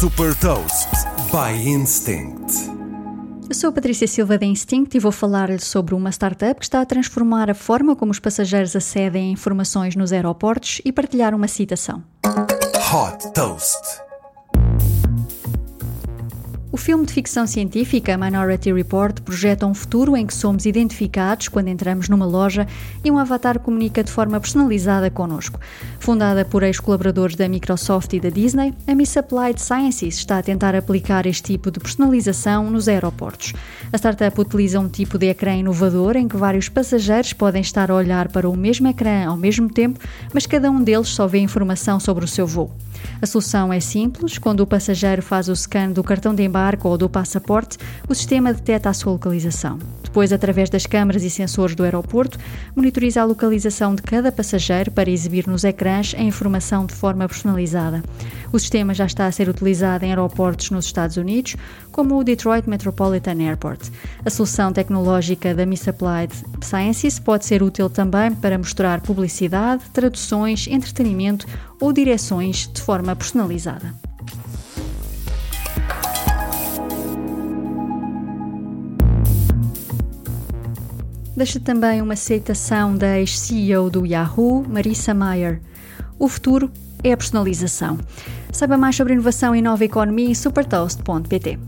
Super Toast by Instinct. Eu sou a Patrícia Silva da Instinct e vou falar-lhe sobre uma startup que está a transformar a forma como os passageiros acedem a informações nos aeroportos e partilhar uma citação. Hot Toast. O filme de ficção científica Minority Report projeta um futuro em que somos identificados quando entramos numa loja e um avatar comunica de forma personalizada connosco. Fundada por ex-colaboradores da Microsoft e da Disney, a Miss Applied Sciences está a tentar aplicar este tipo de personalização nos aeroportos. A startup utiliza um tipo de ecrã inovador em que vários passageiros podem estar a olhar para o mesmo ecrã ao mesmo tempo, mas cada um deles só vê informação sobre o seu voo. A solução é simples. Quando o passageiro faz o scan do cartão de embarque ou do passaporte, o sistema detecta a sua localização. Depois, através das câmaras e sensores do aeroporto, monitoriza a localização de cada passageiro para exibir nos ecrãs a informação de forma personalizada. O sistema já está a ser utilizado em aeroportos nos Estados Unidos, como o Detroit Metropolitan Airport. A solução tecnológica da Miss Applied Sciences pode ser útil também para mostrar publicidade, traduções, entretenimento ou direções de forma personalizada. Deixa também uma citação da ex-CEO do Yahoo, Marissa Mayer. O futuro é a personalização. Saiba mais sobre inovação e nova economia em supertoast.pt.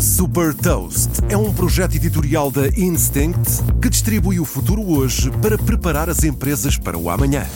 Super Toast é um projeto editorial da Instinct que distribui o futuro hoje para preparar as empresas para o amanhã.